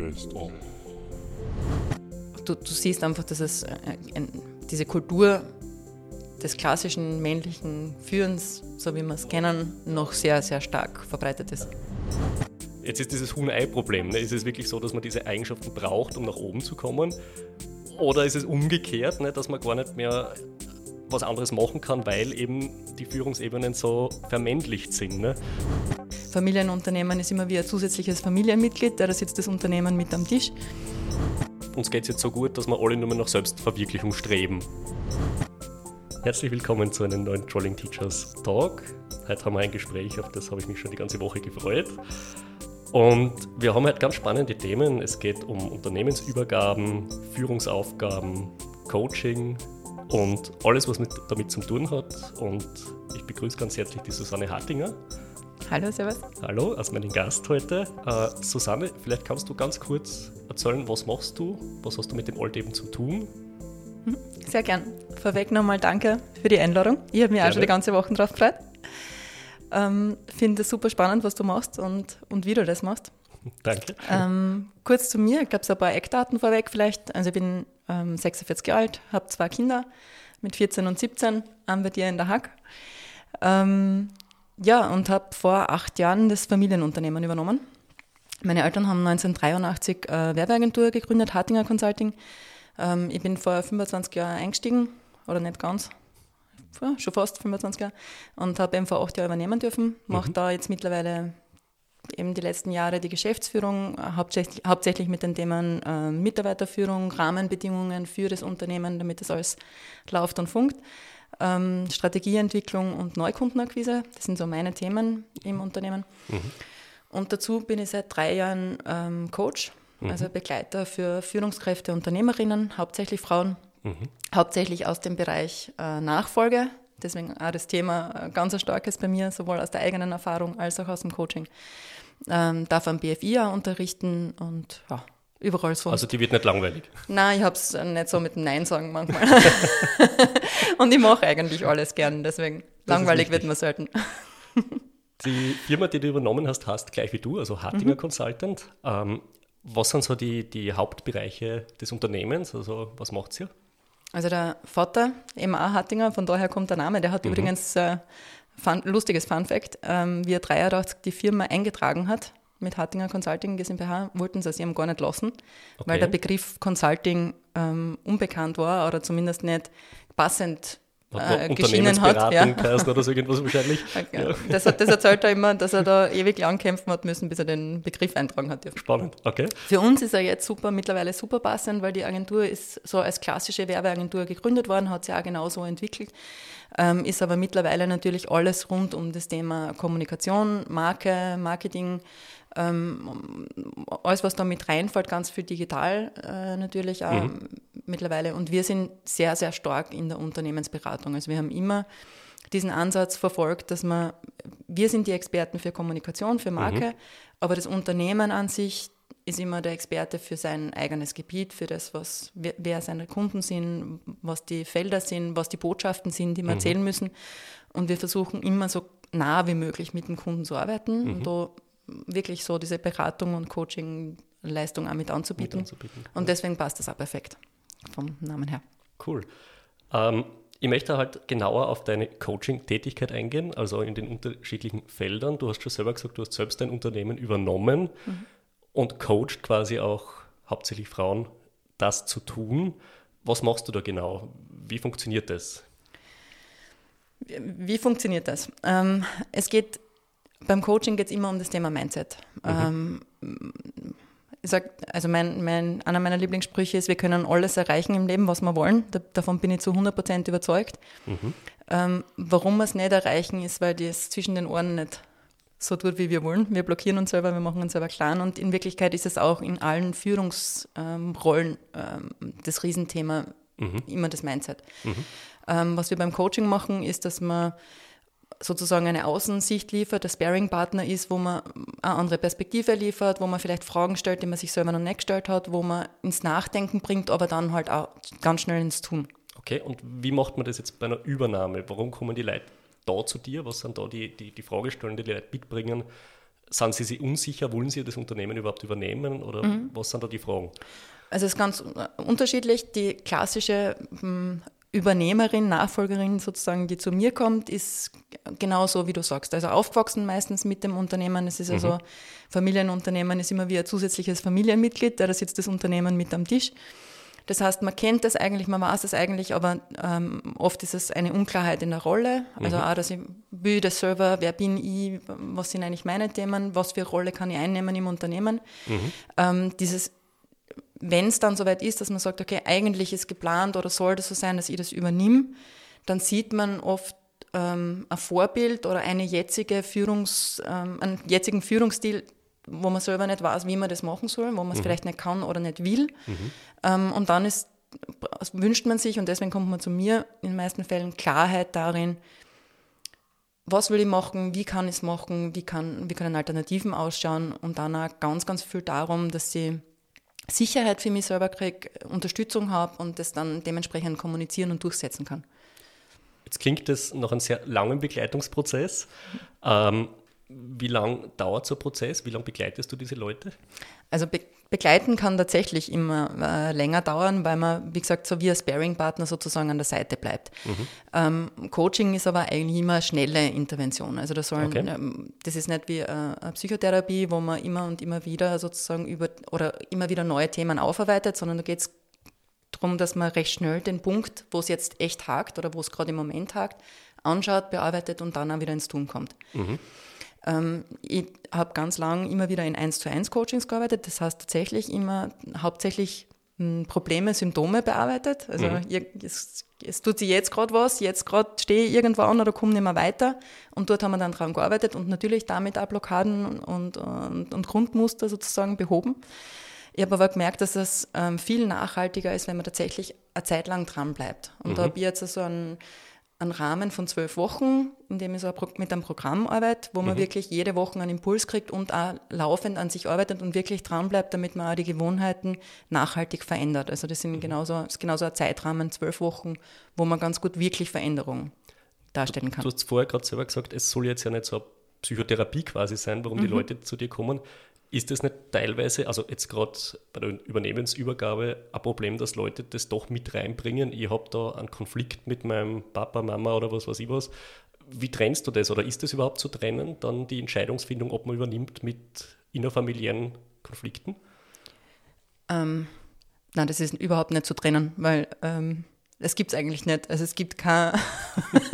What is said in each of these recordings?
Best of. Du, du siehst einfach, dass es äh, ein, diese Kultur des klassischen männlichen Führens, so wie wir es kennen, noch sehr, sehr stark verbreitet ist. Jetzt ist dieses Huhn-Ei-Problem. Ne? Ist es wirklich so, dass man diese Eigenschaften braucht, um nach oben zu kommen? Oder ist es umgekehrt, ne? dass man gar nicht mehr was anderes machen kann, weil eben die Führungsebenen so vermännlicht sind? Ne? Familienunternehmen ist immer wie ein zusätzliches Familienmitglied, da sitzt das Unternehmen mit am Tisch. Uns geht es jetzt so gut, dass wir alle nur mehr nach Selbstverwirklichung streben. Herzlich willkommen zu einem neuen Trolling Teachers Talk. Heute haben wir ein Gespräch, auf das habe ich mich schon die ganze Woche gefreut. Und wir haben heute ganz spannende Themen. Es geht um Unternehmensübergaben, Führungsaufgaben, Coaching und alles, was mit, damit zu tun hat. Und ich begrüße ganz herzlich die Susanne Hartinger. Hallo, Servus. Hallo, als meinen Gast heute. Äh, Susanne, vielleicht kannst du ganz kurz erzählen, was machst du? Was hast du mit dem Altleben zu tun? Hm, sehr gern. Vorweg nochmal danke für die Einladung. Ich habe mich Gerne. auch schon die ganze Woche drauf gefreut. Ähm, Finde es super spannend, was du machst und, und wie du das machst. Danke. Ähm, kurz zu mir, ich glaube, so ein paar Eckdaten vorweg vielleicht. Also ich bin ähm, 46 Jahre alt, habe zwei Kinder mit 14 und 17, haben wir dir in der Hack. Ähm, ja, und habe vor acht Jahren das Familienunternehmen übernommen. Meine Eltern haben 1983 äh, Werbeagentur gegründet, Hartinger Consulting. Ähm, ich bin vor 25 Jahren eingestiegen, oder nicht ganz, ja, schon fast 25 Jahre, und habe eben vor acht Jahren übernehmen dürfen. Mache mhm. da jetzt mittlerweile eben die letzten Jahre die Geschäftsführung, hauptsächlich, hauptsächlich mit den Themen äh, Mitarbeiterführung, Rahmenbedingungen für das Unternehmen, damit das alles läuft und funkt. Ähm, Strategieentwicklung und Neukundenakquise, das sind so meine Themen im Unternehmen. Mhm. Und dazu bin ich seit drei Jahren ähm, Coach, mhm. also Begleiter für Führungskräfte, Unternehmerinnen, hauptsächlich Frauen, mhm. hauptsächlich aus dem Bereich äh, Nachfolge. Deswegen auch das Thema äh, ganz ein starkes bei mir, sowohl aus der eigenen Erfahrung als auch aus dem Coaching. Ähm, darf am BFI auch unterrichten und ja, überall so. Also die wird nicht langweilig? Nein, ich habe es nicht so mit Nein sagen manchmal. und ich mache eigentlich alles gern, deswegen das langweilig wird man selten. die Firma, die du übernommen hast, heißt gleich wie du, also Hartinger mhm. Consultant. Ähm, was sind so die, die Hauptbereiche des Unternehmens? Also was macht ihr? Also der Vater, M.A. Hartinger, von daher kommt der Name, der hat mhm. übrigens äh, fun, lustiges Fun Fact, ähm, wie er 83 die Firma eingetragen hat mit Hartinger Consulting GmbH, wollten sie es ihm gar nicht lassen, okay. weil der Begriff Consulting ähm, unbekannt war oder zumindest nicht passend äh, geschienen hat. Ja. oder so irgendwas wahrscheinlich. Okay. Das, das, erzählt er immer, dass er da ewig lang kämpfen hat müssen, bis er den Begriff eintragen hat. Spannend, okay. Für uns ist er jetzt super, mittlerweile super passend, weil die Agentur ist so als klassische Werbeagentur gegründet worden, hat sich auch genauso entwickelt, ähm, ist aber mittlerweile natürlich alles rund um das Thema Kommunikation, Marke, Marketing, ähm, alles, was da mit reinfällt, ganz viel digital äh, natürlich auch mhm. mittlerweile. Und wir sind sehr, sehr stark in der Unternehmensberatung. Also wir haben immer diesen Ansatz verfolgt, dass man, wir sind die Experten für Kommunikation, für Marke, mhm. aber das Unternehmen an sich ist immer der Experte für sein eigenes Gebiet, für das, was, wer seine Kunden sind, was die Felder sind, was die Botschaften sind, die wir mhm. erzählen müssen. Und wir versuchen immer so nah wie möglich mit dem Kunden zu arbeiten. Mhm. Und da wirklich so diese Beratung und Coaching-Leistung auch mit anzubieten. Mit anzubieten Und deswegen passt das auch perfekt vom Namen her. Cool. Ähm, ich möchte halt genauer auf deine Coaching-Tätigkeit eingehen, also in den unterschiedlichen Feldern. Du hast schon selber gesagt, du hast selbst dein Unternehmen übernommen mhm. und coacht quasi auch hauptsächlich Frauen, das zu tun. Was machst du da genau? Wie funktioniert das? Wie funktioniert das? Ähm, es geht beim Coaching geht es immer um das Thema Mindset. Mhm. Ähm, ich sag, also mein, mein, einer meiner Lieblingssprüche ist, wir können alles erreichen im Leben, was wir wollen. Da, davon bin ich zu 100% überzeugt. Mhm. Ähm, warum wir es nicht erreichen, ist, weil das zwischen den Ohren nicht so tut, wie wir wollen. Wir blockieren uns selber, wir machen uns selber klein. Und in Wirklichkeit ist es auch in allen Führungsrollen ähm, das Riesenthema, mhm. immer das Mindset. Mhm. Ähm, was wir beim Coaching machen, ist, dass wir sozusagen eine Außensicht liefert, der Sparing-Partner ist, wo man eine andere Perspektive liefert, wo man vielleicht Fragen stellt, die man sich selber noch nicht gestellt hat, wo man ins Nachdenken bringt, aber dann halt auch ganz schnell ins Tun. Okay, und wie macht man das jetzt bei einer Übernahme? Warum kommen die Leute da zu dir? Was sind da die, die, die Fragestellungen, die die Leute mitbringen, sind Sie sich unsicher, wollen Sie das Unternehmen überhaupt übernehmen oder mhm. was sind da die Fragen? Also es ist ganz unterschiedlich. Die klassische hm, Übernehmerin, Nachfolgerin sozusagen, die zu mir kommt, ist genauso, wie du sagst. Also aufgewachsen meistens mit dem Unternehmen. Es ist mhm. also Familienunternehmen ist immer wie ein zusätzliches Familienmitglied, da sitzt das Unternehmen mit am Tisch. Das heißt, man kennt das eigentlich, man weiß es eigentlich, aber ähm, oft ist es eine Unklarheit in der Rolle. Also mhm. auch, dass ich will der Server, wer bin ich, was sind eigentlich meine Themen, was für Rolle kann ich einnehmen im Unternehmen. Mhm. Ähm, dieses wenn es dann soweit ist, dass man sagt, okay, eigentlich ist geplant oder soll das so sein, dass ich das übernehme, dann sieht man oft ähm, ein Vorbild oder eine jetzige Führungs, ähm, einen jetzigen Führungsstil, wo man selber nicht weiß, wie man das machen soll, wo man es mhm. vielleicht nicht kann oder nicht will. Mhm. Ähm, und dann ist, wünscht man sich, und deswegen kommt man zu mir, in den meisten Fällen Klarheit darin, was will ich machen, wie kann ich es machen, wie, kann, wie können Alternativen ausschauen und dann auch ganz, ganz viel darum, dass sie Sicherheit für mich selber kriege, Unterstützung habe und das dann dementsprechend kommunizieren und durchsetzen kann. Jetzt klingt das nach einem sehr langen Begleitungsprozess. Ähm, wie lange dauert so ein Prozess? Wie lange begleitest du diese Leute? Also begleiten kann tatsächlich immer äh, länger dauern, weil man, wie gesagt, so wie ein Sparing-Partner sozusagen an der Seite bleibt. Mhm. Ähm, Coaching ist aber eigentlich immer eine schnelle Intervention. Also das, sollen, okay. ähm, das ist nicht wie äh, eine Psychotherapie, wo man immer und immer wieder sozusagen über oder immer wieder neue Themen aufarbeitet, sondern da geht es darum, dass man recht schnell den Punkt, wo es jetzt echt hakt oder wo es gerade im Moment hakt, anschaut, bearbeitet und dann auch wieder ins Tun kommt. Mhm. Ähm, ich habe ganz lang immer wieder in 1 zu 1 Coachings gearbeitet. Das heißt tatsächlich immer hauptsächlich hm, Probleme, Symptome bearbeitet. Also mhm. es, es, tut sich jetzt gerade was, jetzt gerade stehe ich irgendwo an oder komme nicht mehr weiter. Und dort haben wir dann dran gearbeitet und natürlich damit auch Blockaden und, und, und Grundmuster sozusagen behoben. Ich habe aber gemerkt, dass es ähm, viel nachhaltiger ist, wenn man tatsächlich eine Zeit lang dran bleibt. Und mhm. da habe ich jetzt so einen einen Rahmen von zwölf Wochen, in dem ich so mit einem Programm arbeite, wo man mhm. wirklich jede Woche einen Impuls kriegt und auch laufend an sich arbeitet und wirklich dran bleibt, damit man auch die Gewohnheiten nachhaltig verändert. Also das sind mhm. genauso, ist genauso ein Zeitrahmen, zwölf Wochen, wo man ganz gut wirklich Veränderungen darstellen kann. Du hast vorher gerade selber gesagt, es soll jetzt ja nicht so eine Psychotherapie quasi sein, warum mhm. die Leute zu dir kommen. Ist das nicht teilweise, also jetzt gerade bei der Übernehmensübergabe, ein Problem, dass Leute das doch mit reinbringen? Ich habe da einen Konflikt mit meinem Papa, Mama oder was weiß ich was. Wie trennst du das oder ist das überhaupt zu trennen, dann die Entscheidungsfindung, ob man übernimmt mit innerfamiliären Konflikten? Ähm, nein, das ist überhaupt nicht zu trennen, weil ähm, das gibt es eigentlich nicht. Also es gibt kein,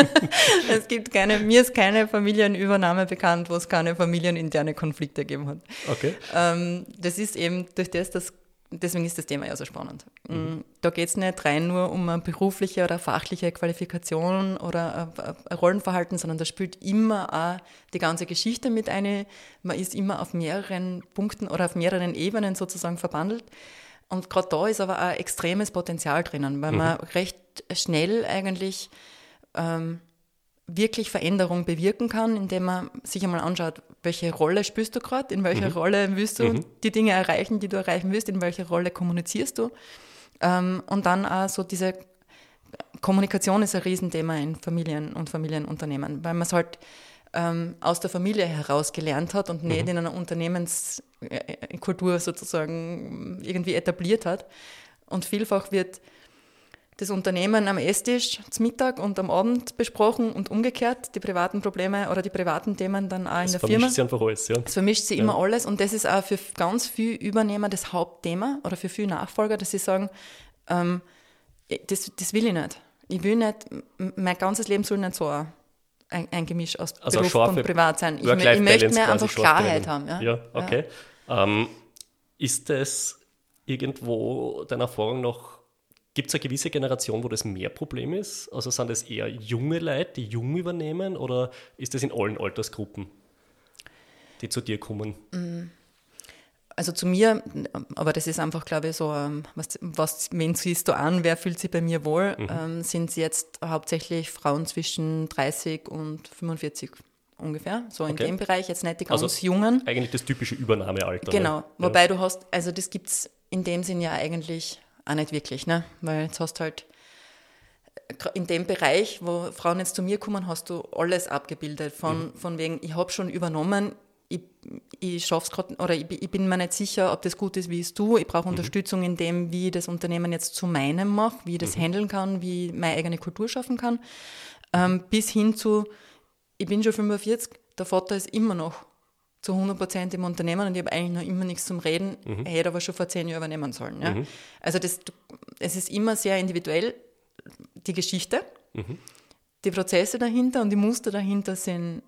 es gibt keine, mir ist keine Familienübernahme bekannt, wo es keine familieninterne Konflikte gegeben hat. Okay. Ähm, das ist eben durch das, dass deswegen ist das Thema ja so spannend. Mhm. Da geht es nicht rein nur um eine berufliche oder fachliche Qualifikation oder ein Rollenverhalten, sondern da spielt immer auch die ganze Geschichte mit ein. Man ist immer auf mehreren Punkten oder auf mehreren Ebenen sozusagen verbandelt. Und gerade da ist aber auch extremes Potenzial drinnen, weil mhm. man recht schnell eigentlich ähm, wirklich Veränderung bewirken kann, indem man sich einmal anschaut, welche Rolle spürst du gerade, in welcher mhm. Rolle willst du mhm. die Dinge erreichen, die du erreichen willst, in welcher Rolle kommunizierst du. Ähm, und dann auch so diese Kommunikation ist ein Riesenthema in Familien und Familienunternehmen, weil man es halt ähm, aus der Familie heraus gelernt hat und nicht mhm. in einer Unternehmenskultur sozusagen irgendwie etabliert hat. Und vielfach wird das Unternehmen am Esstisch zum Mittag und am Abend besprochen und umgekehrt, die privaten Probleme oder die privaten Themen dann auch in das der Firma. Sie einfach alles, ja. Es vermischt sich ja. immer alles und das ist auch für ganz viele Übernehmer das Hauptthema oder für viele Nachfolger, dass sie sagen, ähm, das, das will ich nicht. Ich will nicht, mein ganzes Leben soll nicht so ein, ein Gemisch aus also Beruf und Privat sein. Ich, ich möchte mehr einfach Klarheit haben. Ja, ja okay. Ja. Ähm, ist es irgendwo deiner Erfahrung noch, gibt es eine gewisse Generation, wo das mehr Problem ist? Also sind das eher junge Leute, die jung übernehmen oder ist das in allen Altersgruppen, die zu dir kommen? Mhm. Also zu mir, aber das ist einfach, glaube ich, so, ähm, was, was wen siehst du an, wer fühlt sich bei mir wohl, mhm. ähm, sind es jetzt hauptsächlich Frauen zwischen 30 und 45 ungefähr, so in okay. dem Bereich, jetzt nicht die ganz also Jungen. Eigentlich das typische Übernahmealter. Genau, ne? wobei ja. du hast, also das gibt es in dem Sinn ja eigentlich auch nicht wirklich, ne? weil jetzt hast du halt in dem Bereich, wo Frauen jetzt zu mir kommen, hast du alles abgebildet. Von, mhm. von wegen, ich habe schon übernommen, ich, schaff's gerade, oder ich, ich, bin mir nicht sicher, ob das gut ist, wie es tue. Ich brauche mhm. Unterstützung in dem, wie ich das Unternehmen jetzt zu meinem mache, wie ich das mhm. handeln kann, wie ich meine eigene Kultur schaffen kann. Ähm, bis hin zu, ich bin schon 45, der Vater ist immer noch zu 100 Prozent im Unternehmen und ich habe eigentlich noch immer nichts zum Reden. Mhm. Er hätte aber schon vor zehn Jahren übernehmen sollen. Ja? Mhm. Also das, es ist immer sehr individuell, die Geschichte, mhm. die Prozesse dahinter und die Muster dahinter sind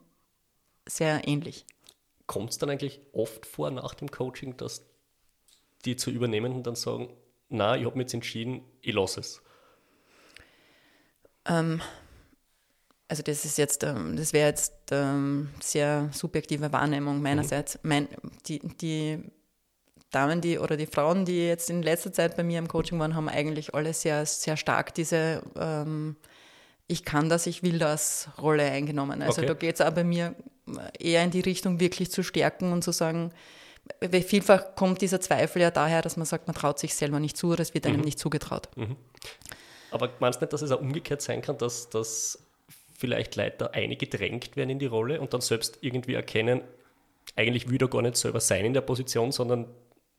sehr ähnlich. Kommt es dann eigentlich oft vor nach dem Coaching, dass die zu Übernehmenden dann sagen, na, ich habe mich jetzt entschieden, ich lasse es? Ähm, also das ist jetzt, ähm, das wäre jetzt ähm, sehr subjektive Wahrnehmung meinerseits. Mhm. Mein, die, die Damen, die oder die Frauen, die jetzt in letzter Zeit bei mir im Coaching waren, haben eigentlich alle sehr, sehr stark diese ähm, Ich kann das, ich will das Rolle eingenommen. Also okay. da geht es auch bei mir eher in die Richtung, wirklich zu stärken und zu sagen, vielfach kommt dieser Zweifel ja daher, dass man sagt, man traut sich selber nicht zu oder es wird einem mhm. nicht zugetraut. Mhm. Aber meinst du nicht, dass es auch umgekehrt sein kann, dass, dass vielleicht Leute eingedrängt werden in die Rolle und dann selbst irgendwie erkennen, eigentlich will er gar nicht selber sein in der Position, sondern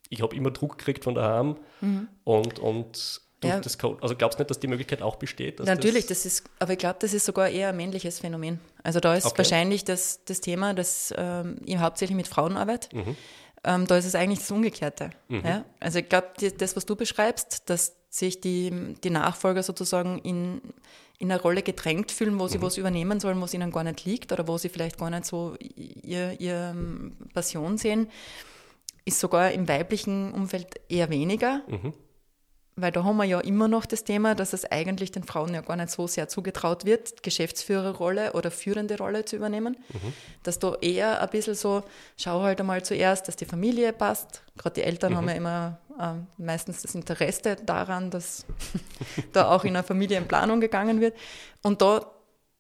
ich habe immer Druck gekriegt von daheim mhm. und, und durch ja. das Code. Also glaubst du nicht, dass die Möglichkeit auch besteht? Natürlich, das, das, ist, aber ich glaube, das ist sogar eher ein männliches Phänomen. Also da ist okay. wahrscheinlich das, das Thema, das ähm, hauptsächlich mit Frauen arbeitet. Mhm. Ähm, da ist es eigentlich das Umgekehrte. Mhm. Ja? Also ich glaube, das, was du beschreibst, dass sich die, die Nachfolger sozusagen in, in eine Rolle gedrängt fühlen, wo sie mhm. was übernehmen sollen, was ihnen gar nicht liegt oder wo sie vielleicht gar nicht so ihr, ihr ähm, Passion sehen, ist sogar im weiblichen Umfeld eher weniger. Mhm. Weil da haben wir ja immer noch das Thema, dass es eigentlich den Frauen ja gar nicht so sehr zugetraut wird, Geschäftsführerrolle oder führende Rolle zu übernehmen. Mhm. Dass da eher ein bisschen so, schau halt einmal zuerst, dass die Familie passt. Gerade die Eltern mhm. haben ja immer äh, meistens das Interesse daran, dass da auch in einer Familienplanung gegangen wird. Und da,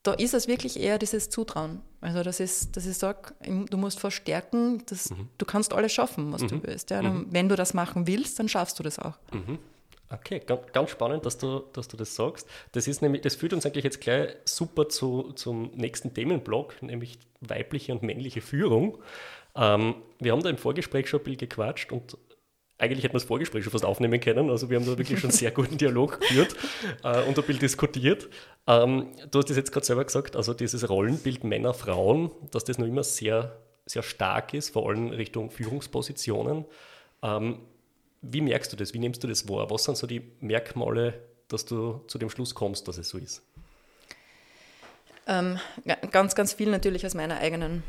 da ist es wirklich eher dieses Zutrauen. Also das ist, dass ich sage, du musst verstärken, dass mhm. du kannst alles schaffen, was du mhm. willst. Ja? Mhm. Wenn du das machen willst, dann schaffst du das auch. Okay, ganz spannend, dass du, dass du das sagst. Das, ist nämlich, das führt uns eigentlich jetzt gleich super zu, zum nächsten Themenblock, nämlich weibliche und männliche Führung. Ähm, wir haben da im Vorgespräch schon ein bisschen gequatscht und eigentlich hätten wir das Vorgespräch schon fast aufnehmen können. Also wir haben da wirklich schon einen sehr guten Dialog geführt äh, und ein bisschen diskutiert. Ähm, du hast das jetzt gerade selber gesagt, also dieses Rollenbild Männer, Frauen, dass das noch immer sehr, sehr stark ist, vor allem Richtung Führungspositionen. Ähm, wie merkst du das? Wie nimmst du das wahr? Was sind so die Merkmale, dass du zu dem Schluss kommst, dass es so ist? Ähm, ganz, ganz viel natürlich aus meiner eigenen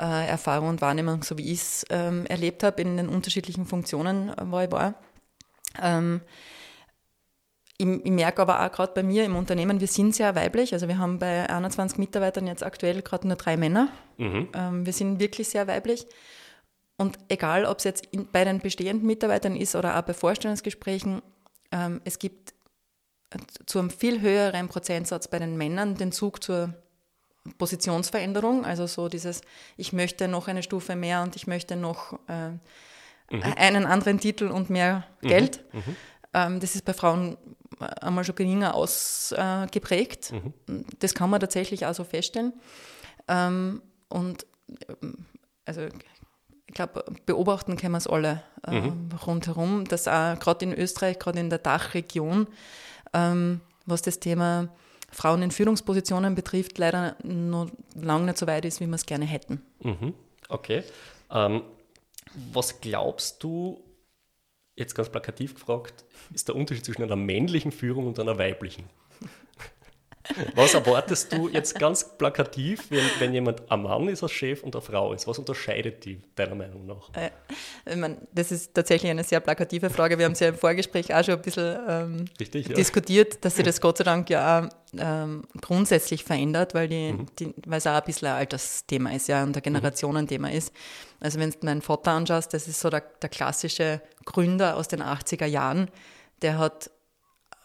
äh, Erfahrung und Wahrnehmung, so wie ich es ähm, erlebt habe in den unterschiedlichen Funktionen, äh, wo ich war. Ähm, ich, ich, merke aber auch gerade bei mir im Unternehmen, wir sind sehr weiblich. Also wir haben bei 21 Mitarbeitern jetzt aktuell gerade nur drei Männer. Mhm. Ähm, wir sind wirklich sehr weiblich. Und egal, ob es jetzt in, bei den bestehenden Mitarbeitern ist oder auch bei Vorstellungsgesprächen, ähm, es gibt zu einem viel höheren Prozentsatz bei den Männern den Zug zur Positionsveränderung, also so dieses, ich möchte noch eine Stufe mehr und ich möchte noch äh, mhm. einen anderen Titel und mehr mhm. Geld. Mhm. Ähm, das ist bei Frauen einmal schon geringer ausgeprägt. Äh, das kann man tatsächlich auch so feststellen. Ähm, und ähm, also ich glaube, beobachten können wir es alle äh, mhm. rundherum, dass auch gerade in Österreich, gerade in der Dachregion, ähm, was das Thema Frauen in Führungspositionen betrifft, leider noch lange nicht so weit ist, wie wir es gerne hätten. Mhm. Okay. Ähm, was glaubst du, jetzt ganz plakativ gefragt, ist der Unterschied zwischen einer männlichen Führung und einer weiblichen? Was erwartest du jetzt ganz plakativ, wenn, wenn jemand ein Mann ist als Chef und eine Frau ist? Was unterscheidet die deiner Meinung nach? Äh, ich meine, das ist tatsächlich eine sehr plakative Frage. Wir haben es ja im Vorgespräch auch schon ein bisschen ähm, Richtig, ja. diskutiert, dass sich das Gott sei Dank ja auch ähm, grundsätzlich verändert, weil, die, mhm. die, es auch ein bisschen ein Altersthema ist ja, und ein Generationenthema ist. Also wenn du meinen Vater anschaust, das ist so der, der klassische Gründer aus den 80er Jahren, der hat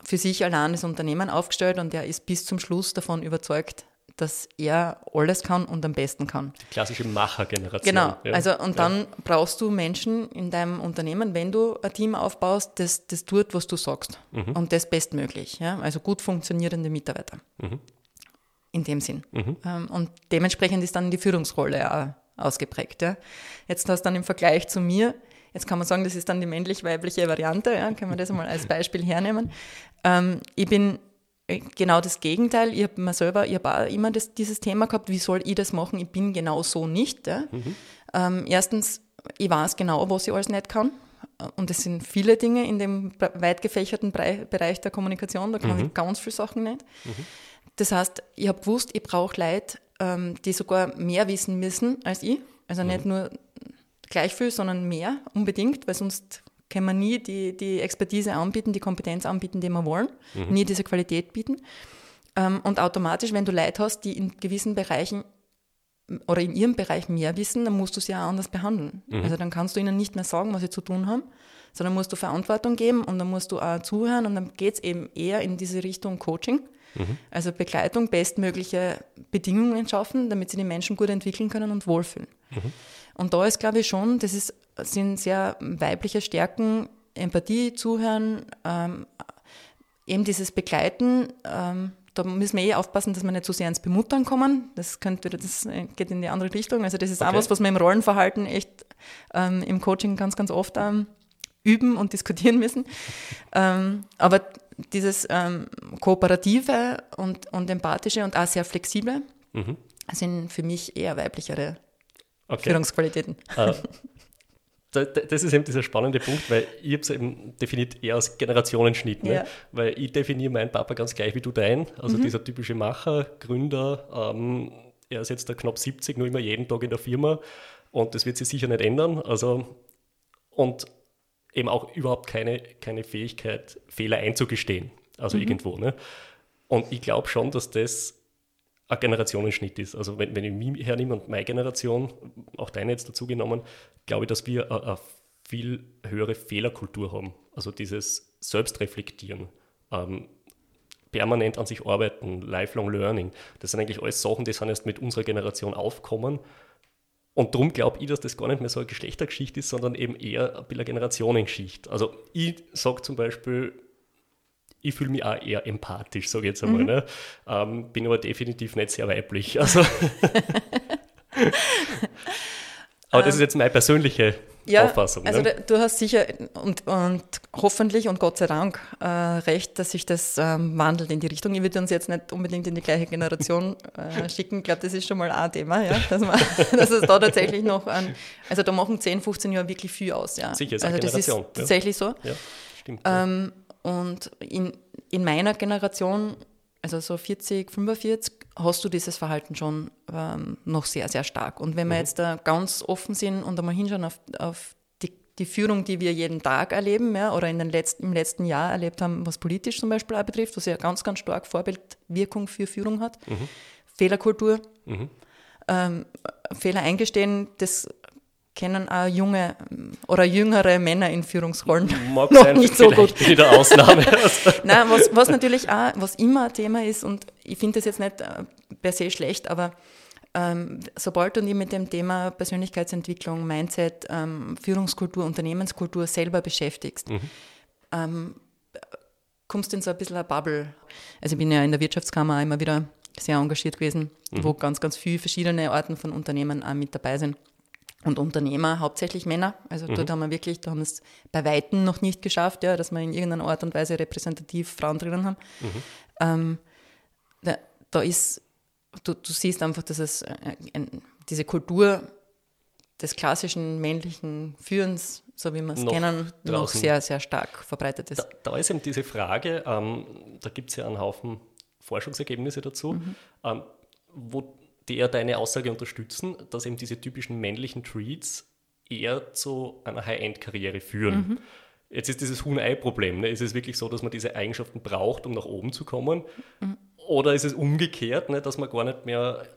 für sich allein das Unternehmen aufgestellt und er ist bis zum Schluss davon überzeugt, dass er alles kann und am besten kann. Die klassische Machergeneration. Genau. Ja. Also, und ja. dann brauchst du Menschen in deinem Unternehmen, wenn du ein Team aufbaust, das, das tut, was du sagst. Mhm. Und das bestmöglich. Ja? Also gut funktionierende Mitarbeiter. Mhm. In dem Sinn. Mhm. Ähm, und dementsprechend ist dann die Führungsrolle auch ausgeprägt. Ja. Jetzt hast du dann im Vergleich zu mir, jetzt kann man sagen, das ist dann die männlich-weibliche Variante, ja, können wir das mal als Beispiel hernehmen. Ähm, ich bin äh, genau das Gegenteil. Ich habe mir selber, ich auch immer das, dieses Thema gehabt, wie soll ich das machen? Ich bin genau so nicht. Ja. Mhm. Ähm, erstens, ich weiß genau, was ich alles nicht kann. Und es sind viele Dinge in dem weit gefächerten Bereich der Kommunikation, da kann mhm. ich ganz viele Sachen nicht. Mhm. Das heißt, ich habe gewusst, ich brauche Leute, ähm, die sogar mehr wissen müssen als ich. Also nicht mhm. nur gleich viel, sondern mehr unbedingt, weil sonst können wir nie die, die Expertise anbieten, die Kompetenz anbieten, die wir wollen, mhm. nie diese Qualität bieten. Ähm, und automatisch, wenn du Leute hast, die in gewissen Bereichen oder in ihrem Bereich mehr wissen, dann musst du sie auch anders behandeln. Mhm. Also dann kannst du ihnen nicht mehr sagen, was sie zu tun haben, sondern musst du Verantwortung geben und dann musst du auch zuhören und dann geht es eben eher in diese Richtung Coaching. Mhm. Also Begleitung, bestmögliche Bedingungen schaffen, damit sie die Menschen gut entwickeln können und wohlfühlen. Mhm. Und da ist, glaube ich, schon, das ist, sind sehr weibliche Stärken, Empathie, Zuhören, ähm, eben dieses Begleiten, ähm, da müssen wir eh aufpassen, dass wir nicht zu so sehr ins Bemuttern kommen. Das, könnte, das geht in die andere Richtung. Also das ist okay. auch was, was wir im Rollenverhalten echt ähm, im Coaching ganz, ganz oft ähm, üben und diskutieren müssen. Ähm, aber dieses ähm, Kooperative und, und Empathische und auch sehr Flexible mhm. sind für mich eher weiblichere okay. Führungsqualitäten. Uh, das ist eben dieser spannende Punkt, weil ich habe es eben definiert eher als Generationenschnitt. Ne? Ja. Weil ich definiere meinen Papa ganz gleich wie du dein. Also mhm. dieser typische Macher, Gründer, ähm, er ist jetzt da knapp 70, nur immer jeden Tag in der Firma und das wird sich sicher nicht ändern. Also, und eben auch überhaupt keine, keine Fähigkeit, Fehler einzugestehen. Also mhm. irgendwo. Ne? Und ich glaube schon, dass das ein Generationenschnitt ist. Also wenn, wenn ich mich hernehme und meine Generation, auch deine jetzt dazu genommen, glaube ich, dass wir eine, viel höhere Fehlerkultur haben. Also dieses Selbstreflektieren, ähm, permanent an sich arbeiten, lifelong learning. Das sind eigentlich alles Sachen, die sind erst mit unserer Generation aufkommen. Und darum glaube ich, dass das gar nicht mehr so eine Geschlechtergeschichte ist, sondern eben eher ein bisschen eine Generationengeschichte. Also ich sage zum Beispiel, ich fühle mich auch eher empathisch, sage ich jetzt einmal. Mhm. Ne? Ähm, bin aber definitiv nicht sehr weiblich. Also aber das ist jetzt meine persönliche ja, Auffassung. Also ne? du hast sicher und, und hoffentlich und Gott sei Dank äh, recht, dass sich das ähm, wandelt in die Richtung. Ich würde uns jetzt nicht unbedingt in die gleiche Generation äh, schicken. Ich glaube, das ist schon mal ein Thema, ja, dass, man, dass es da tatsächlich noch an, also da machen 10, 15 Jahre wirklich viel aus. Ja. Sicher, ist also das Generation. ist tatsächlich so. Ja, stimmt. Ähm, und in, in meiner Generation, also so 40, 45, hast du dieses Verhalten schon ähm, noch sehr, sehr stark. Und wenn wir mhm. jetzt da ganz offen sind und einmal hinschauen auf, auf die, die Führung, die wir jeden Tag erleben, ja, oder in den letzten, im letzten Jahr erlebt haben, was politisch zum Beispiel auch betrifft, was ja ganz, ganz stark Vorbildwirkung für Führung hat, mhm. Fehlerkultur, mhm. Ähm, Fehler eingestehen, das kennen auch junge oder jüngere Männer in Führungsrollen Mag noch sein, nicht so gut. Wieder Ausnahme. Nein, was, was natürlich auch, was immer ein Thema ist, und ich finde das jetzt nicht äh, per se schlecht, aber ähm, sobald du dich mit dem Thema Persönlichkeitsentwicklung, Mindset, ähm, Führungskultur, Unternehmenskultur selber beschäftigst, mhm. ähm, kommst du in so ein bisschen eine Bubble. Also ich bin ja in der Wirtschaftskammer immer wieder sehr engagiert gewesen, mhm. wo ganz, ganz viele verschiedene Arten von Unternehmen auch mit dabei sind und Unternehmer, hauptsächlich Männer. Also mhm. dort haben wir wirklich, da haben wir es bei Weitem noch nicht geschafft, ja, dass wir in irgendeiner Art und Weise repräsentativ Frauen drinnen haben. Mhm. Ähm, da, da, ist, du, du, siehst einfach, dass es äh, ein, diese Kultur des klassischen männlichen Führens, so wie wir es kennen, draußen. noch sehr, sehr stark verbreitet ist. Da, da ist eben diese Frage, ähm, da gibt es ja einen Haufen Forschungsergebnisse dazu, mhm. ähm, wo die eher deine Aussage unterstützen, dass eben diese typischen männlichen Treats eher zu einer High-End-Karriere führen. Mhm. Jetzt ist dieses Huhn-Ei-Problem. Ne? Ist es wirklich so, dass man diese Eigenschaften braucht, um nach oben zu kommen? Mhm. Oder ist es umgekehrt, ne, dass man gar nicht mehr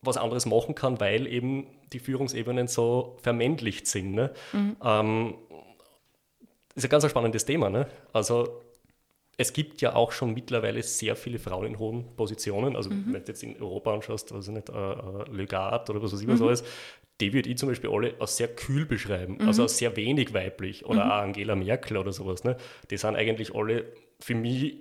was anderes machen kann, weil eben die Führungsebenen so vermännlicht sind? Ne? Mhm. Ähm, ist ein ganz spannendes Thema. Ne? Also es gibt ja auch schon mittlerweile sehr viele Frauen in hohen Positionen. Also, mhm. wenn du jetzt in Europa anschaust, also nicht, äh, äh Legat oder was weiß ich was mhm. alles, die würde ich zum Beispiel alle als sehr kühl beschreiben, mhm. also als sehr wenig weiblich oder mhm. auch Angela Merkel oder sowas. Ne? Die sind eigentlich alle für mich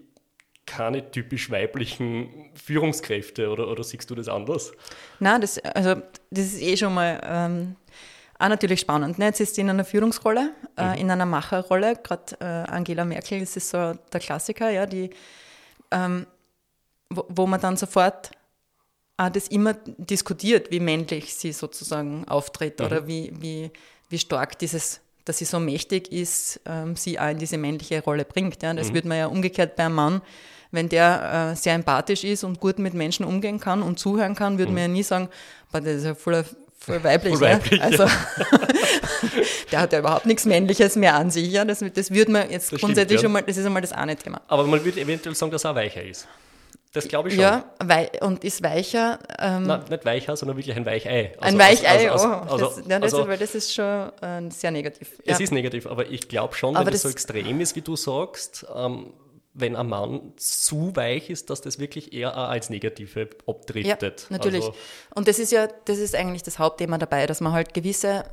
keine typisch weiblichen Führungskräfte oder, oder siehst du das anders? Nein, das, also, das ist eh schon mal ähm, auch natürlich spannend. Ne? Jetzt ist sie in einer Führungsrolle, äh, mhm. in einer Macherrolle. Gerade äh, Angela Merkel ist so der Klassiker, ja, die, ähm, wo, wo man dann sofort auch das immer diskutiert, wie männlich sie sozusagen auftritt mhm. oder wie, wie, wie stark dieses, dass sie so mächtig ist, ähm, sie auch in diese männliche Rolle bringt. Ja? Das mhm. würde man ja umgekehrt bei einem Mann, wenn der äh, sehr empathisch ist und gut mit Menschen umgehen kann und zuhören kann, würde mhm. man ja nie sagen, das ist ja voller voll weiblich. Voll weiblich ja? Also der hat ja überhaupt nichts Männliches mehr an sich. Ja? Das, das würde man jetzt das grundsätzlich stimmt, ja. schon mal, das ist einmal das eine Thema. Aber man würde eventuell sagen, dass er weicher ist. Das glaube ich schon. Ja, und ist weicher. Ähm, Nein, nicht weicher, sondern wirklich ein Weichei. Also, ein Weichei, also, also, oh. Das, ja, das, also, weil das ist schon äh, sehr negativ. Es ja. ist negativ, aber ich glaube schon, aber wenn das, das, so extrem ist, wie du sagst, ähm, wenn ein Mann zu weich ist, dass das wirklich eher als Negative abdriftet. Ja, natürlich. Also, und das ist ja, das ist eigentlich das Hauptthema dabei, dass man halt gewisse,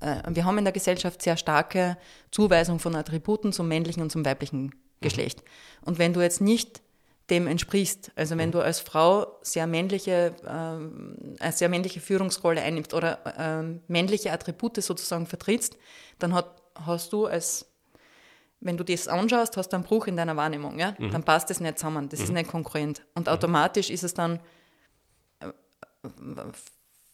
äh, wir haben in der Gesellschaft sehr starke Zuweisung von Attributen zum männlichen und zum weiblichen mhm. Geschlecht. Mhm. Und wenn du jetzt nicht dem entsprichst. Also wenn mhm. du als Frau sehr männliche, äh, eine sehr männliche Führungsrolle einnimmst oder äh, männliche Attribute sozusagen vertrittst, dann hat, hast du als, wenn du das anschaust, hast du einen Bruch in deiner Wahrnehmung. Ja? Mhm. Dann passt das nicht zusammen, das mhm. ist nicht konkurrent. Und automatisch ist es dann, äh,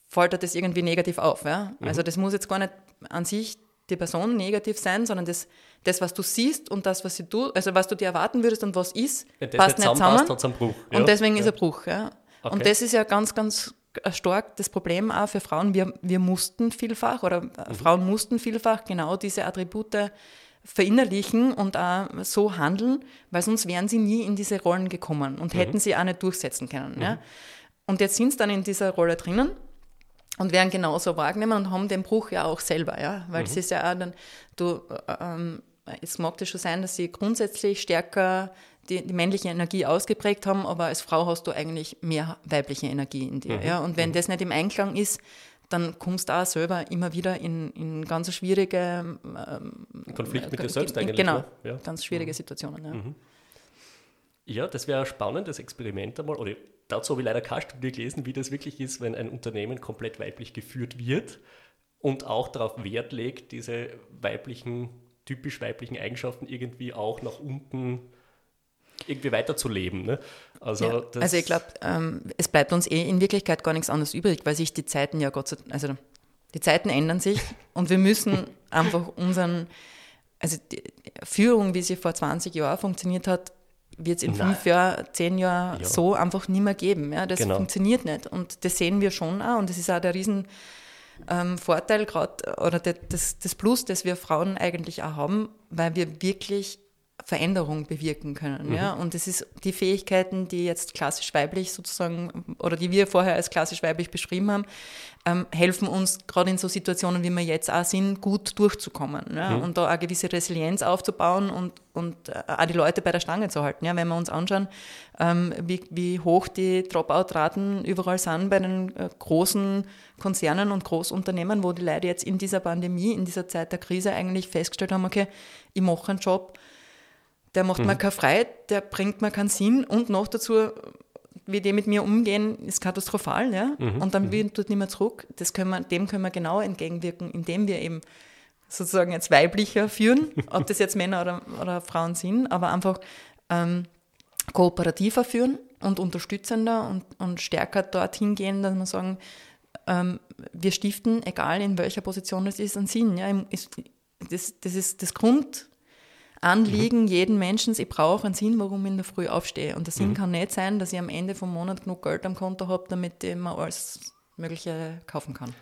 fällt das irgendwie negativ auf. Ja? Mhm. Also das muss jetzt gar nicht an sich die Person negativ sein, sondern das, das, was du siehst und das, was du, also was du dir erwarten würdest und was ist, das passt nicht zusammen. Passt, Bruch. Ja. Und deswegen ja. ist ein Bruch. Ja. Okay. Und das ist ja ganz, ganz stark das Problem auch für Frauen. Wir, wir mussten vielfach oder mhm. Frauen mussten vielfach genau diese Attribute verinnerlichen und auch so handeln, weil sonst wären sie nie in diese Rollen gekommen und mhm. hätten sie auch nicht durchsetzen können. Ja. Mhm. Und jetzt sind sie dann in dieser Rolle drinnen und werden genauso wahrgenommen und haben den Bruch ja auch selber, ja, weil mhm. es ist ja auch dann, du, äh, ähm, es mag das schon sein, dass sie grundsätzlich stärker die, die, männliche Energie ausgeprägt haben, aber als Frau hast du eigentlich mehr weibliche Energie in dir, mhm. ja, und wenn mhm. das nicht im Einklang ist, dann kommst du auch selber immer wieder in, in ganz schwierige ähm, Konflikt mit dir selbst eigentlich. Genau, ne? ja. ganz schwierige mhm. Situationen. Ja. Mhm. ja, das wäre ein spannendes Experiment einmal, oder dazu habe ich leider keine Studie gelesen, wie das wirklich ist, wenn ein Unternehmen komplett weiblich geführt wird und auch darauf Wert legt, diese weiblichen, typisch weiblichen Eigenschaften irgendwie auch nach unten irgendwie weiterzuleben. Ne? Also, ja, also ich glaube, ähm, es bleibt uns eh in Wirklichkeit gar nichts anderes übrig, weil sich die Zeiten ja Gott sei Dank, also die Zeiten ändern sich und wir müssen einfach unseren, also die Führung, wie sie vor 20 Jahren funktioniert hat, wird es in Nein. fünf Jahren, zehn Jahren ja. so einfach nicht mehr geben. Ja? Das genau. funktioniert nicht. Und das sehen wir schon auch. Und das ist auch der riesen ähm, Vorteil gerade oder das, das Plus, das wir Frauen eigentlich auch haben, weil wir wirklich Veränderung bewirken können. Mhm. Ja? Und das ist die Fähigkeiten, die jetzt klassisch weiblich sozusagen oder die wir vorher als klassisch weiblich beschrieben haben, ähm, helfen uns gerade in so Situationen, wie wir jetzt auch sind, gut durchzukommen. Ja? Mhm. Und da eine gewisse Resilienz aufzubauen und, und äh, auch die Leute bei der Stange zu halten. Ja? Wenn wir uns anschauen, ähm, wie, wie hoch die Dropout-Raten überall sind bei den äh, großen Konzernen und Großunternehmen, wo die Leute jetzt in dieser Pandemie, in dieser Zeit der Krise eigentlich festgestellt haben, okay, ich mache einen Job, der macht mhm. mir keine Freiheit, der bringt mir keinen Sinn und noch dazu, wie die mit mir umgehen, ist katastrophal. Ja? Mhm. Und dann mhm. will dort nicht mehr zurück. Das können wir, dem können wir genau entgegenwirken, indem wir eben sozusagen jetzt weiblicher führen, ob das jetzt Männer oder, oder Frauen sind, aber einfach ähm, kooperativer führen und unterstützender und, und stärker dorthin gehen, dass wir sagen, ähm, wir stiften, egal in welcher Position es ist, einen Sinn. Ja? Das, das ist das Grund, Anliegen mhm. jeden Menschen, ich brauche einen Sinn, warum ich in der Früh aufstehe. Und der Sinn mhm. kann nicht sein, dass ich am Ende vom Monat genug Geld am Konto habe, damit ich mir alles Mögliche kaufen kann.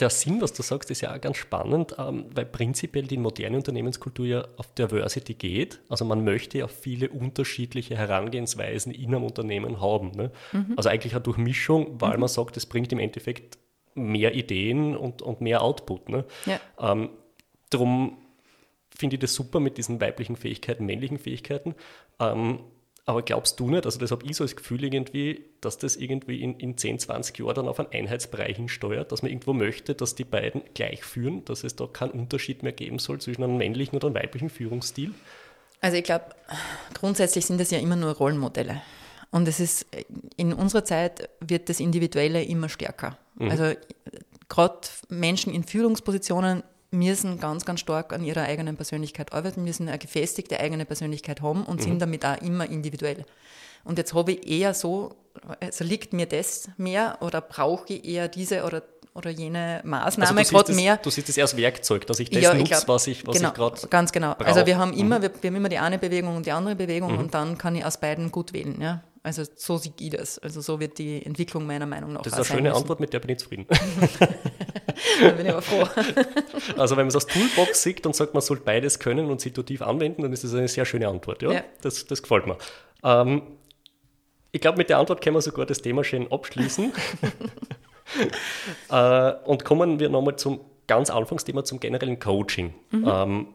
Der Sinn, was du sagst, ist ja auch ganz spannend, ähm, weil prinzipiell die moderne Unternehmenskultur ja auf Diversity geht. Also man möchte ja viele unterschiedliche Herangehensweisen in einem Unternehmen haben. Ne? Mhm. Also eigentlich eine Durchmischung, weil mhm. man sagt, es bringt im Endeffekt mehr Ideen und, und mehr Output. Ne? Ja. Ähm, darum finde ich das super mit diesen weiblichen Fähigkeiten, männlichen Fähigkeiten. Ähm, aber glaubst du nicht, also das habe ich so das Gefühl irgendwie, dass das irgendwie in, in 10, 20 Jahren dann auf einen Einheitsbrei hinsteuert, dass man irgendwo möchte, dass die beiden gleich führen, dass es da keinen Unterschied mehr geben soll zwischen einem männlichen oder einem weiblichen Führungsstil? Also ich glaube, grundsätzlich sind das ja immer nur Rollenmodelle. Und es ist, in unserer Zeit wird das Individuelle immer stärker. Mhm. Also gerade Menschen in Führungspositionen müssen ganz, ganz stark an ihrer eigenen Persönlichkeit arbeiten, müssen eine gefestigte eigene Persönlichkeit haben und mhm. sind damit auch immer individuell. Und jetzt habe ich eher so, also liegt mir das mehr oder brauche ich eher diese oder, oder jene Maßnahme also gerade mehr. Du siehst es eher als Werkzeug, dass ich das ja, nutze, was ich, was genau, ich gerade Ganz genau. Brauch. Also wir haben immer, mhm. wir, wir, haben immer die eine Bewegung und die andere Bewegung mhm. und dann kann ich aus beiden gut wählen. Ja? Also so sehe ich das. Also so wird die Entwicklung meiner Meinung nach Das ist eine schöne müssen. Antwort, mit der bin ich zufrieden. da bin ich aber froh. also wenn man es als Toolbox sieht und sagt, man soll beides können und situativ anwenden, dann ist das eine sehr schöne Antwort. Ja, ja. Das, das gefällt mir. Ähm, ich glaube, mit der Antwort können wir sogar das Thema schön abschließen. äh, und kommen wir nochmal zum ganz Anfangsthema, zum generellen Coaching. Mhm. Ähm,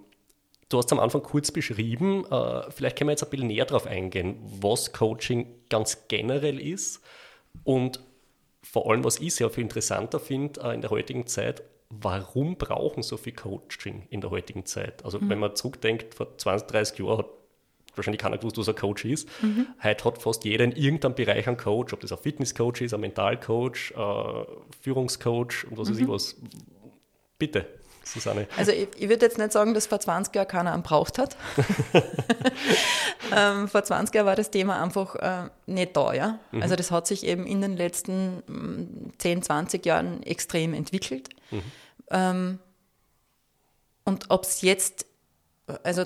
du hast es am Anfang kurz beschrieben, äh, vielleicht können wir jetzt ein bisschen näher darauf eingehen, was Coaching ganz generell ist und vor allem, was ich sehr viel interessanter finde äh, in der heutigen Zeit, warum brauchen so viel Coaching in der heutigen Zeit? Also mhm. wenn man zurückdenkt, vor 20, 30 Jahren hat wahrscheinlich keiner gewusst, was ein Coach ist. Mhm. Heute hat fast jeder in irgendeinem Bereich einen Coach, ob das ein Fitnesscoach ist, ein Mentalcoach, ein Führungscoach und was mhm. weiß ich was. Bitte, Susanne. Also ich, ich würde jetzt nicht sagen, dass vor 20 Jahren keiner einen braucht hat. ähm, vor 20 Jahren war das Thema einfach äh, nicht da, ja. Mhm. Also das hat sich eben in den letzten 10, mm, 20 Jahren extrem entwickelt. Mhm. Ähm, und ob es jetzt also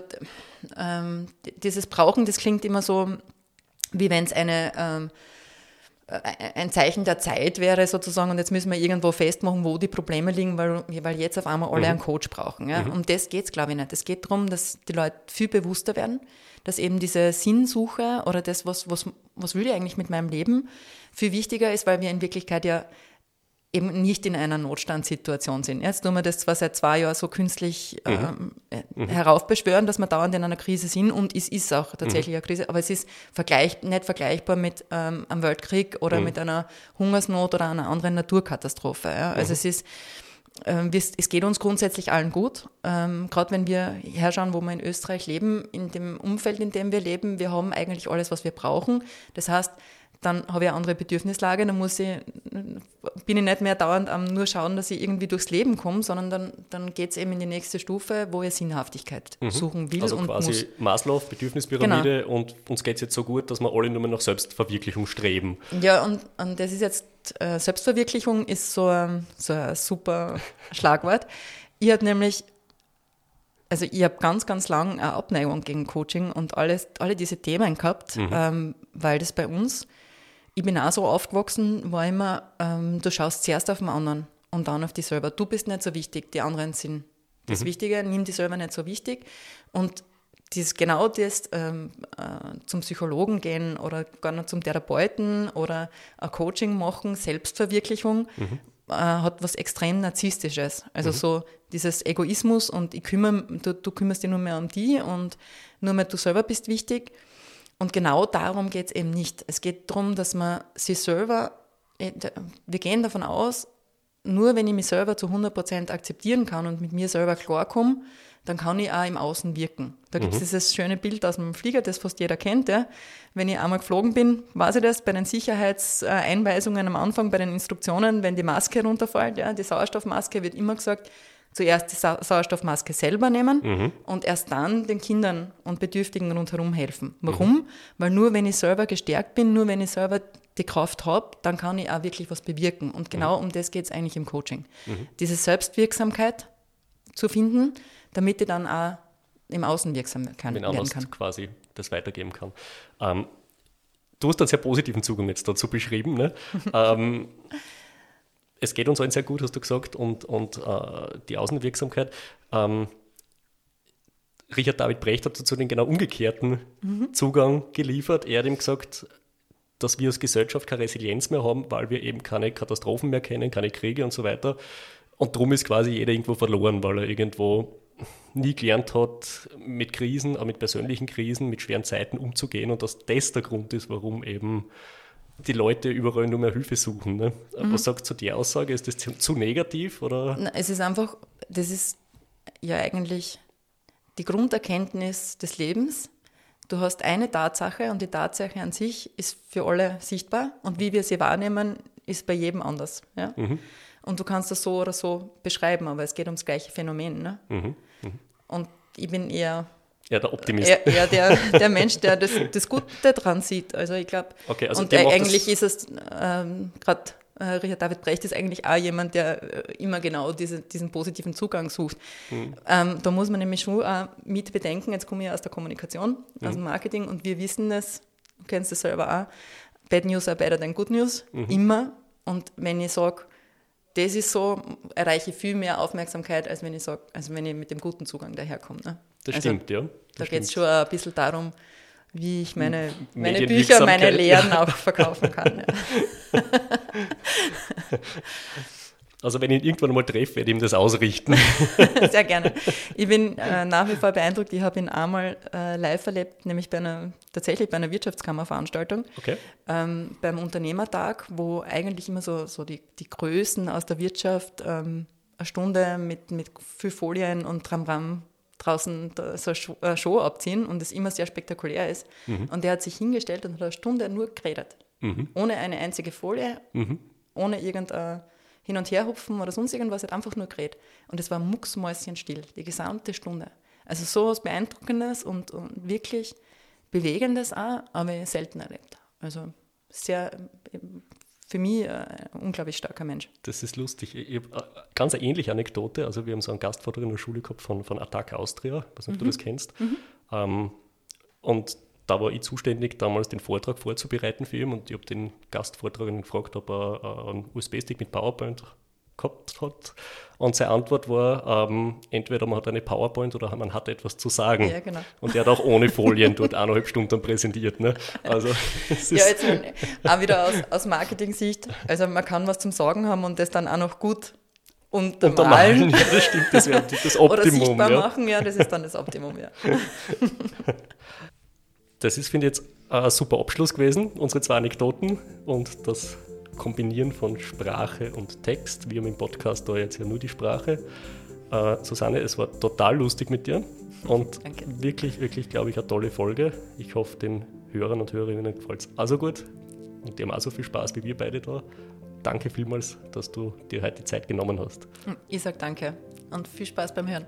ähm, dieses Brauchen, das klingt immer so, wie wenn es eine ähm, äh, ein Zeichen der Zeit wäre sozusagen und jetzt müssen wir irgendwo festmachen, wo die Probleme liegen, weil, weil jetzt auf einmal alle mhm. einen Coach brauchen. Ja? Mhm. Um das geht es, glaube ich, nicht. Es geht darum, dass die Leute viel bewusster werden, dass eben diese Sinnsuche oder das, was, was, was will ich eigentlich mit meinem Leben, viel wichtiger ist, weil wir in Wirklichkeit ja eben nicht in einer Notstandssituation sind. Jetzt tun wir das zwar seit zwei Jahren so künstlich mhm. ähm, äh, mhm. heraufbeschwören, dass wir dauernd in einer Krise sind und es ist auch tatsächlich mhm. eine Krise, aber es ist vergleich, nicht vergleichbar mit ähm, einem Weltkrieg oder mhm. mit einer Hungersnot oder einer anderen Naturkatastrophe. Ja? Also mhm. es ist ähm, es geht uns grundsätzlich allen gut. Ähm, Gerade wenn wir herschauen, wo wir in Österreich leben, in dem Umfeld, in dem wir leben, wir haben eigentlich alles, was wir brauchen. Das heißt, dann habe ich eine andere Bedürfnislage, dann muss ich, bin ich nicht mehr dauernd am nur schauen, dass ich irgendwie durchs Leben komme, sondern dann, dann geht es eben in die nächste Stufe, wo ich Sinnhaftigkeit mhm. suchen will. Also und quasi muss. Maslow, Bedürfnispyramide genau. und uns geht es jetzt so gut, dass wir alle nur mehr nach Selbstverwirklichung streben. Ja, und, und das ist jetzt, äh, Selbstverwirklichung ist so, ein, so ein super Schlagwort. Ich habe nämlich also ich habe ganz, ganz lange eine Abneigung gegen Coaching und alles, alle diese Themen gehabt, mhm. ähm, weil das bei uns ich bin auch so aufgewachsen, war immer, ähm, du schaust zuerst auf den anderen und dann auf dich selber. Du bist nicht so wichtig, die anderen sind das mhm. Wichtige, nimm dich selber nicht so wichtig. Und das, genau das ähm, äh, zum Psychologen gehen oder gar nicht zum Therapeuten oder ein Coaching machen, Selbstverwirklichung, mhm. äh, hat was extrem Narzisstisches. Also mhm. so dieses Egoismus und ich kümmere, du, du kümmerst dich nur mehr um die und nur mehr du selber bist wichtig. Und genau darum geht es eben nicht. Es geht darum, dass man sich selber, äh, wir gehen davon aus, nur wenn ich mich selber zu 100% akzeptieren kann und mit mir selber klarkomme, dann kann ich auch im Außen wirken. Da gibt es mhm. dieses schöne Bild aus dem Flieger, das fast jeder kennt. Ja. Wenn ich einmal geflogen bin, weiß ich das, bei den Sicherheitseinweisungen am Anfang, bei den Instruktionen, wenn die Maske runterfällt, ja, die Sauerstoffmaske, wird immer gesagt, zuerst die Sa Sauerstoffmaske selber nehmen mhm. und erst dann den Kindern und Bedürftigen rundherum helfen. Warum? Mhm. Weil nur wenn ich selber gestärkt bin, nur wenn ich selber die Kraft habe, dann kann ich auch wirklich was bewirken. Und genau mhm. um das geht es eigentlich im Coaching. Mhm. Diese Selbstwirksamkeit zu finden, damit ich dann auch im Außen wirksam kann, wenn werden kann. quasi das weitergeben kann. Ähm, du hast einen sehr positiven Zugang jetzt dazu beschrieben. Ne? ähm, es geht uns allen sehr gut, hast du gesagt, und, und äh, die Außenwirksamkeit. Ähm, Richard David Brecht hat dazu den genau umgekehrten mhm. Zugang geliefert. Er hat ihm gesagt, dass wir als Gesellschaft keine Resilienz mehr haben, weil wir eben keine Katastrophen mehr kennen, keine Kriege und so weiter. Und darum ist quasi jeder irgendwo verloren, weil er irgendwo nie gelernt hat, mit Krisen, auch mit persönlichen Krisen, mit schweren Zeiten umzugehen und dass das der Grund ist, warum eben die Leute überall nur mehr Hilfe suchen. Ne? Mhm. Was sagst du zu der Aussage? Ist das zu, zu negativ? Oder? Na, es ist einfach, das ist ja eigentlich die Grunderkenntnis des Lebens. Du hast eine Tatsache und die Tatsache an sich ist für alle sichtbar und wie wir sie wahrnehmen, ist bei jedem anders. Ja? Mhm. Und du kannst das so oder so beschreiben, aber es geht ums gleiche Phänomen. Ne? Mhm. Mhm. Und ich bin eher ja, der Optimist. Eher, eher der, der Mensch, der das, das Gute dran sieht. Also ich glaube, okay, also und eigentlich ist es ähm, gerade äh, Richard David Brecht ist eigentlich auch jemand, der äh, immer genau diese, diesen positiven Zugang sucht. Mhm. Ähm, da muss man nämlich schon auch mit bedenken, jetzt komme ich aus der Kommunikation, mhm. aus dem Marketing und wir wissen es, du kennst es selber auch, Bad News are better than Good News, mhm. immer. Und wenn ich sage, das ist so, erreiche ich viel mehr Aufmerksamkeit, als wenn ich sage, also wenn ich mit dem guten Zugang daherkomme. Ne? Das also, stimmt, ja. Das da geht es schon ein bisschen darum, wie ich meine, meine Bücher, meine Lehren ja. auch verkaufen kann. Ja. Also wenn ich ihn irgendwann mal treffe, werde ich ihm das ausrichten. Sehr gerne. Ich bin äh, nach wie vor beeindruckt. Ich habe ihn einmal äh, live erlebt, nämlich bei einer, tatsächlich bei einer Wirtschaftskammerveranstaltung, okay. ähm, beim Unternehmertag, wo eigentlich immer so, so die, die Größen aus der Wirtschaft ähm, eine Stunde mit, mit viel Folien und Tramram draußen so eine Show abziehen und es immer sehr spektakulär ist. Mhm. Und der hat sich hingestellt und hat eine Stunde nur geredet. Mhm. Ohne eine einzige Folie, mhm. ohne irgendein Hin- und Herhupfen oder sonst irgendwas, hat einfach nur geredet. Und es war mucksmäuschenstill, die gesamte Stunde. Also so was Beeindruckendes und, und wirklich Bewegendes auch, aber selten erlebt. Also sehr für mich ein unglaublich starker Mensch. Das ist lustig. Ich habe eine ganz eine ähnliche Anekdote. Also wir haben so einen Gastvortrag in der Schule gehabt von, von Attack Austria, ich weiß nicht, ob mhm. du das kennst. Mhm. Ähm, und da war ich zuständig, damals den Vortrag vorzubereiten für ihn und ich habe den Gastvortragenden gefragt, ob er einen USB-Stick mit PowerPoint gehabt hat. Und seine Antwort war, ähm, entweder man hat eine PowerPoint oder man hat etwas zu sagen. Ja, genau. Und er hat auch ohne Folien dort eineinhalb Stunden präsentiert. Ne? Also, ja, jetzt auch wieder aus, aus Marketing-Sicht. Also man kann was zum Sagen haben und das dann auch noch gut untermalen. untermalen. Ja, das stimmt, das wäre das Optimum. Oder sichtbar ja. machen, ja, das ist dann das Optimum, ja. Das ist, finde ich, jetzt ein super Abschluss gewesen, unsere zwei Anekdoten und das Kombinieren von Sprache und Text. Wir haben im Podcast da jetzt ja nur die Sprache. Äh, Susanne, es war total lustig mit dir und Danke. wirklich, wirklich, glaube ich, eine tolle Folge. Ich hoffe, den Hörern und Hörerinnen gefällt es auch so gut und die haben auch so viel Spaß wie wir beide da. Danke vielmals, dass du dir heute die Zeit genommen hast. Ich sage danke und viel Spaß beim Hören.